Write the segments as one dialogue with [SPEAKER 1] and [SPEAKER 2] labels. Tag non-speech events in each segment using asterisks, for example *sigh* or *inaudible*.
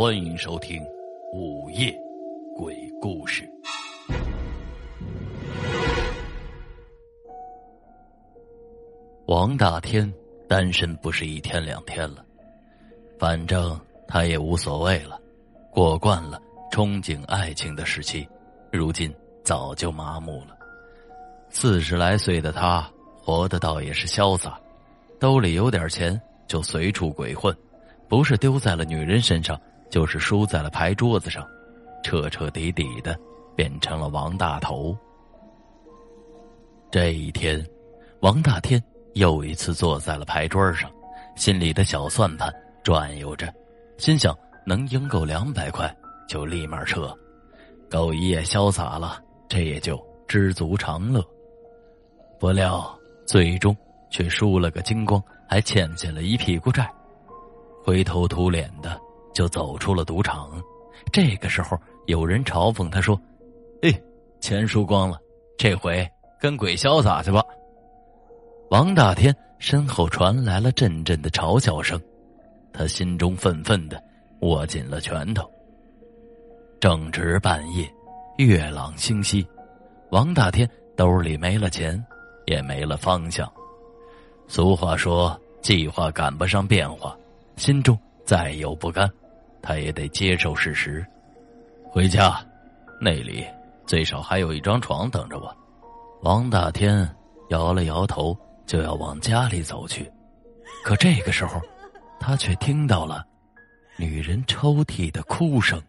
[SPEAKER 1] 欢迎收听《午夜鬼故事》。王大天单身不是一天两天了，反正他也无所谓了，过惯了憧憬爱情的时期，如今早就麻木了。四十来岁的他，活的倒也是潇洒，兜里有点钱就随处鬼混，不是丢在了女人身上，就是输在了牌桌子上，彻彻底底的变成了王大头。这一天，王大天。又一次坐在了牌桌上，心里的小算盘转悠着，心想能赢够两百块就立马撤，够一夜潇洒了，这也就知足常乐。不料最终却输了个精光，还欠下了一屁股债，灰头土脸的就走出了赌场。这个时候，有人嘲讽他说：“哎，钱输光了，这回跟鬼潇洒去吧。”王大天身后传来了阵阵的嘲笑声，他心中愤愤的握紧了拳头。正值半夜，月朗星稀，王大天兜里没了钱，也没了方向。俗话说：“计划赶不上变化。”心中再有不甘，他也得接受事实。回家，那里最少还有一张床等着我。王大天摇了摇头。就要往家里走去，可这个时候，他却听到了女人抽泣的哭声，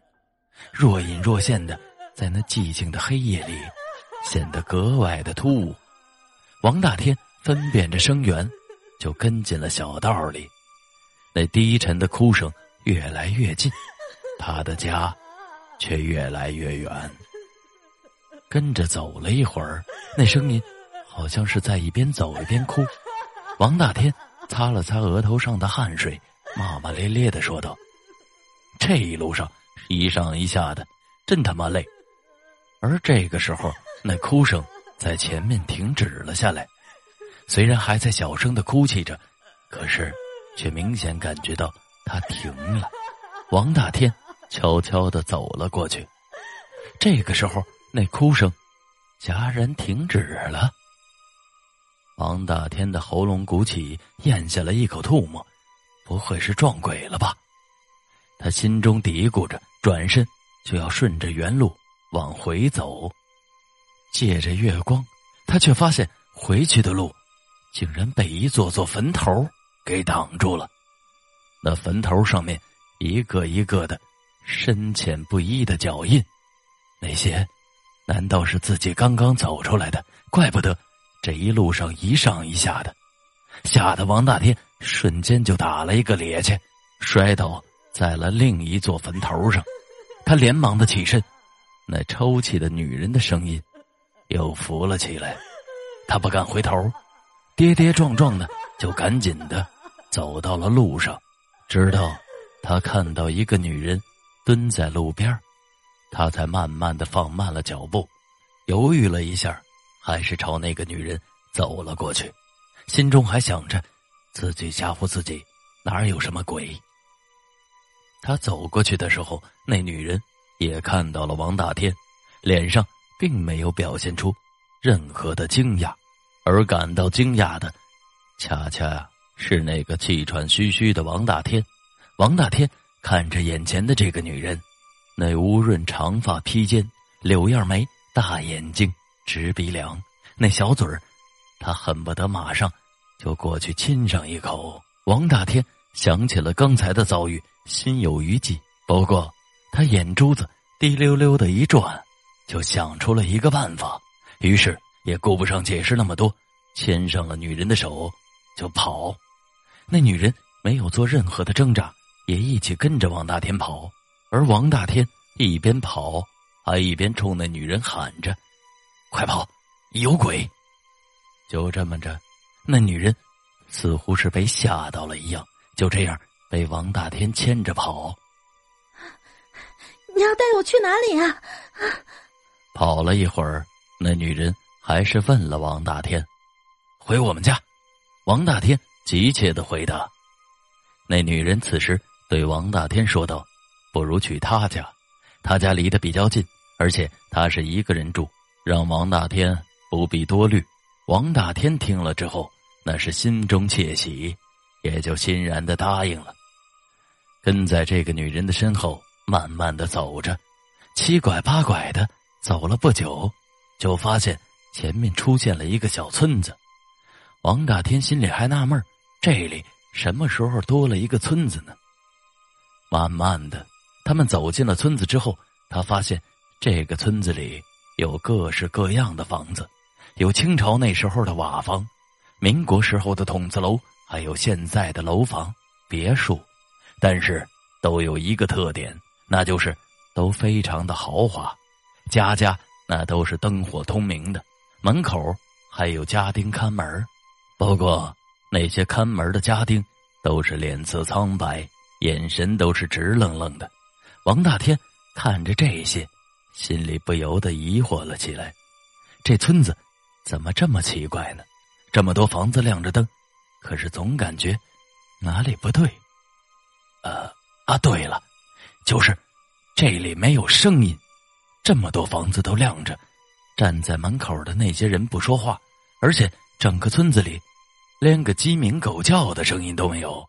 [SPEAKER 1] 若隐若现的，在那寂静的黑夜里，显得格外的突兀。王大天分辨着声源，就跟进了小道里。那低沉的哭声越来越近，*laughs* 他的家却越来越远。跟着走了一会儿，那声音。好像是在一边走一边哭，王大天擦了擦额头上的汗水，骂骂咧咧的说道：“这一路上一上一下的，真他妈累。”而这个时候，那哭声在前面停止了下来，虽然还在小声的哭泣着，可是却明显感觉到他停了。王大天悄悄的走了过去，这个时候，那哭声戛然停止了。王大天的喉咙鼓起，咽下了一口唾沫，不会是撞鬼了吧？他心中嘀咕着，转身就要顺着原路往回走。借着月光，他却发现回去的路竟然被一座座坟头给挡住了。那坟头上面一个一个的深浅不一的脚印，那些难道是自己刚刚走出来的？怪不得。这一路上一上一下的，吓得王大天瞬间就打了一个趔趄，摔倒在了另一座坟头上。他连忙的起身，那抽泣的女人的声音又浮了起来。他不敢回头，跌跌撞撞的就赶紧的走到了路上，直到他看到一个女人蹲在路边他才慢慢的放慢了脚步，犹豫了一下。还是朝那个女人走了过去，心中还想着自己吓唬自己，哪有什么鬼。他走过去的时候，那女人也看到了王大天，脸上并没有表现出任何的惊讶，而感到惊讶的，恰恰是那个气喘吁吁的王大天。王大天看着眼前的这个女人，那乌润长发披肩，柳叶眉，大眼睛。直鼻梁，那小嘴儿，他恨不得马上就过去亲上一口。王大天想起了刚才的遭遇，心有余悸。不过他眼珠子滴溜溜的一转，就想出了一个办法，于是也顾不上解释那么多，牵上了女人的手就跑。那女人没有做任何的挣扎，也一起跟着王大天跑。而王大天一边跑，还一边冲那女人喊着。快跑！有鬼！就这么着，那女人似乎是被吓到了一样，就这样被王大天牵着跑。
[SPEAKER 2] 你要带我去哪里啊？
[SPEAKER 1] 跑了一会儿，那女人还是问了王大天：“回我们家。”王大天急切的回答。那女人此时对王大天说道：“不如去他家，他家离得比较近，而且他是一个人住，让王大天不必多虑。王大天听了之后，那是心中窃喜，也就欣然的答应了。跟在这个女人的身后，慢慢的走着，七拐八拐的走了不久，就发现前面出现了一个小村子。王大天心里还纳闷儿这里什么时候多了一个村子呢？慢慢的，他们走进了村子之后，他发现这个村子里有各式各样的房子，有清朝那时候的瓦房，民国时候的筒子楼，还有现在的楼房、别墅。但是都有一个特点，那就是都非常的豪华，家家那都是灯火通明的，门口还有家丁看门不过那些看门的家丁都是脸色苍白，眼神都是直愣愣的。王大天看着这些，心里不由得疑惑了起来：这村子怎么这么奇怪呢？这么多房子亮着灯，可是总感觉哪里不对。呃啊，对了，就是这里没有声音，这么多房子都亮着，站在门口的那些人不说话，而且整个村子里连个鸡鸣狗叫的声音都没有。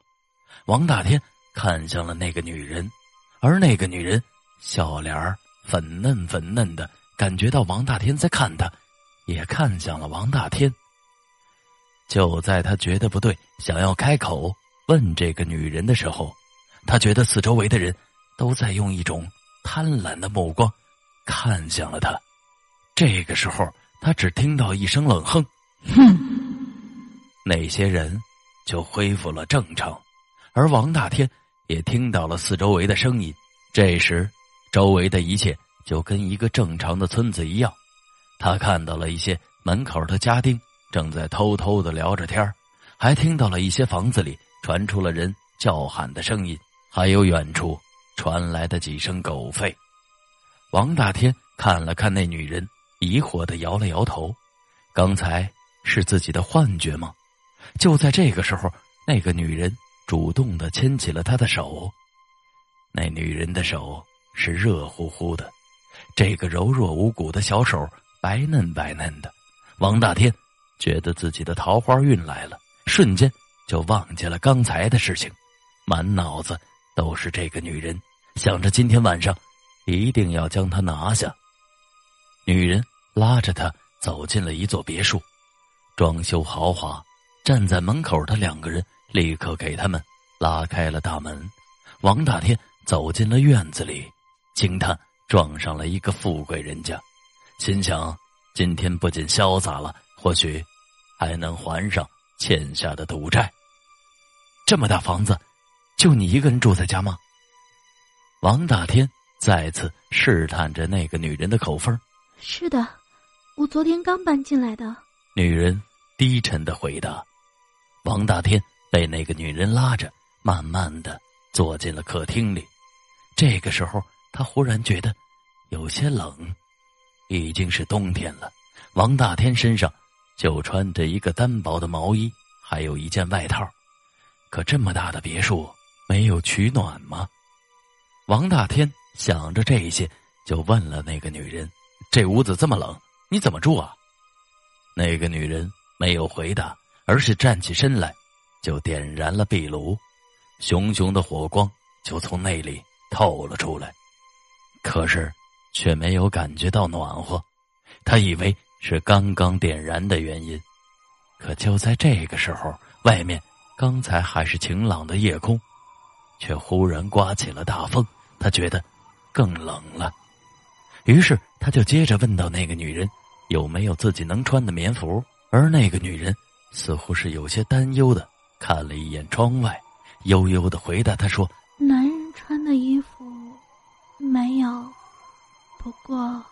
[SPEAKER 1] 王大天看向了那个女人，而那个女人笑脸粉嫩粉嫩的，感觉到王大天在看他，也看向了王大天。就在他觉得不对，想要开口问这个女人的时候。他觉得四周围的人都在用一种贪婪的目光看向了他。这个时候，他只听到一声冷哼：“哼！”那些人就恢复了正常，而王大天也听到了四周围的声音。这时，周围的一切就跟一个正常的村子一样。他看到了一些门口的家丁正在偷偷的聊着天还听到了一些房子里传出了人叫喊的声音。还有远处传来的几声狗吠，王大天看了看那女人，疑惑的摇了摇头。刚才是自己的幻觉吗？就在这个时候，那个女人主动的牵起了他的手。那女人的手是热乎乎的，这个柔弱无骨的小手白嫩白嫩的。王大天觉得自己的桃花运来了，瞬间就忘记了刚才的事情，满脑子。都是这个女人想着今天晚上一定要将她拿下。女人拉着他走进了一座别墅，装修豪华。站在门口的两个人立刻给他们拉开了大门。王大天走进了院子里，惊叹撞上了一个富贵人家，心想今天不仅潇洒了，或许还能还上欠下的赌债。这么大房子。就你一个人住在家吗？王大天再次试探着那个女人的口风。
[SPEAKER 2] 是的，我昨天刚搬进来的。
[SPEAKER 1] 女人低沉的回答。王大天被那个女人拉着，慢慢的坐进了客厅里。这个时候，他忽然觉得有些冷。已经是冬天了，王大天身上就穿着一个单薄的毛衣，还有一件外套。可这么大的别墅。没有取暖吗？王大天想着这些，就问了那个女人：“这屋子这么冷，你怎么住啊？”那个女人没有回答，而是站起身来，就点燃了壁炉，熊熊的火光就从那里透了出来，可是却没有感觉到暖和。他以为是刚刚点燃的原因，可就在这个时候，外面刚才还是晴朗的夜空。却忽然刮起了大风，他觉得更冷了。于是他就接着问到那个女人有没有自己能穿的棉服，而那个女人似乎是有些担忧的看了一眼窗外，悠悠的回答他说：“
[SPEAKER 2] 男人穿的衣服没有，不过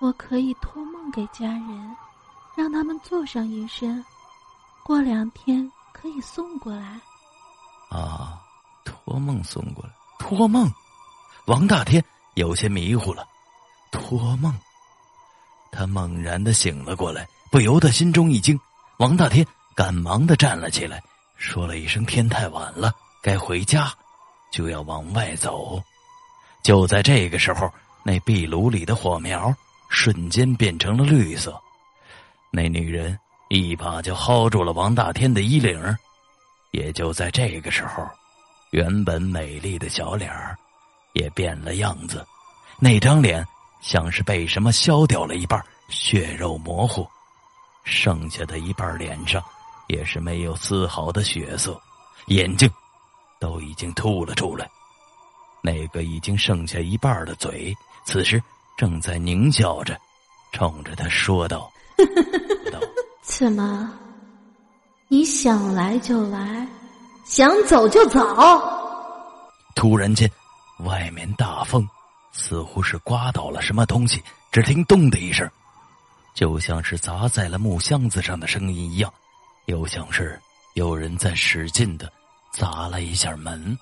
[SPEAKER 2] 我可以托梦给家人，让他们做上一身，过两天可以送过来。”
[SPEAKER 1] 啊。托梦送过来，托梦，王大天有些迷糊了。托梦，他猛然的醒了过来，不由得心中一惊。王大天赶忙的站了起来，说了一声：“天太晚了，该回家，就要往外走。”就在这个时候，那壁炉里的火苗瞬间变成了绿色。那女人一把就薅住了王大天的衣领。也就在这个时候，原本美丽的小脸儿也变了样子。那张脸像是被什么削掉了一半，血肉模糊，剩下的一半脸上也是没有丝毫的血色，眼睛都已经凸了出来。那个已经剩下一半的嘴，此时正在狞笑着，冲着他 *laughs* 说道：“
[SPEAKER 2] 怎么，你想来就来，想走就走？”
[SPEAKER 1] 突然间，外面大风，似乎是刮倒了什么东西。只听“咚”的一声，就像是砸在了木箱子上的声音一样，又像是有人在使劲的砸了一下门。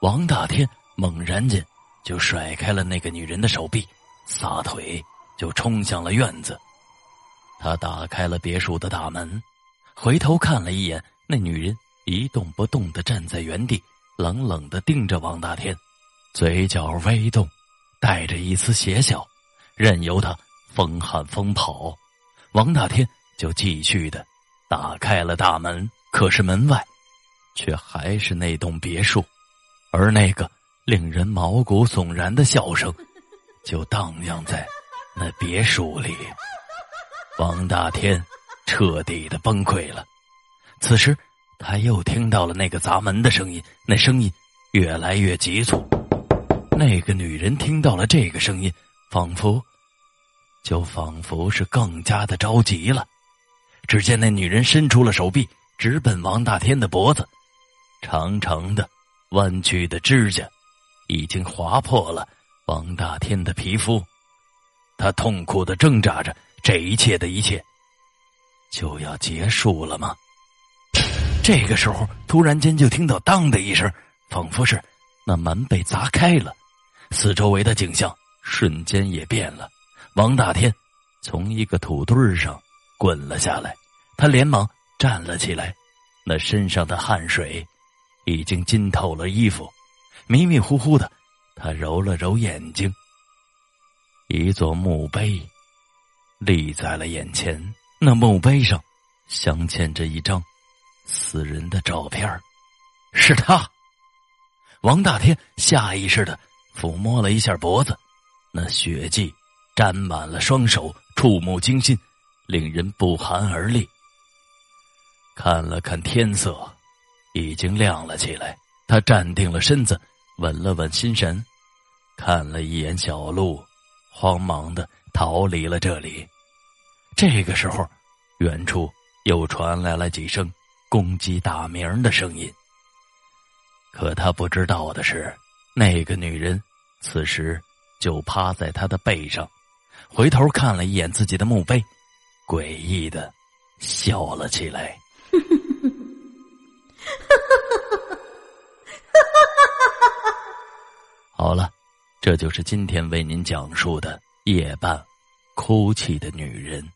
[SPEAKER 1] 王大天猛然间就甩开了那个女人的手臂，撒腿就冲向了院子。他打开了别墅的大门，回头看了一眼，那女人一动不动的站在原地，冷冷的盯着王大天，嘴角微动，带着一丝邪笑，任由他风喊风跑。王大天就继续的打开了大门，可是门外却还是那栋别墅。而那个令人毛骨悚然的笑声，就荡漾在那别墅里。王大天彻底的崩溃了。此时，他又听到了那个砸门的声音，那声音越来越急促。那个女人听到了这个声音，仿佛就仿佛是更加的着急了。只见那女人伸出了手臂，直奔王大天的脖子，长长的。弯曲的指甲已经划破了王大天的皮肤，他痛苦的挣扎着，这一切的一切就要结束了吗？这个时候，突然间就听到“当”的一声，仿佛是那门被砸开了，四周围的景象瞬间也变了。王大天从一个土堆上滚了下来，他连忙站了起来，那身上的汗水。已经浸透了衣服，迷迷糊糊的，他揉了揉眼睛。一座墓碑立在了眼前，那墓碑上镶嵌着一张死人的照片是他。王大天下意识的抚摸了一下脖子，那血迹沾满了双手，触目惊心，令人不寒而栗。看了看天色。已经亮了起来，他站定了身子，稳了稳心神，看了一眼小路，慌忙的逃离了这里。这个时候，远处又传来了几声公鸡打鸣的声音。可他不知道的是，那个女人此时就趴在他的背上，回头看了一眼自己的墓碑，诡异的笑了起来。*laughs* 好了，这就是今天为您讲述的夜半哭泣的女人。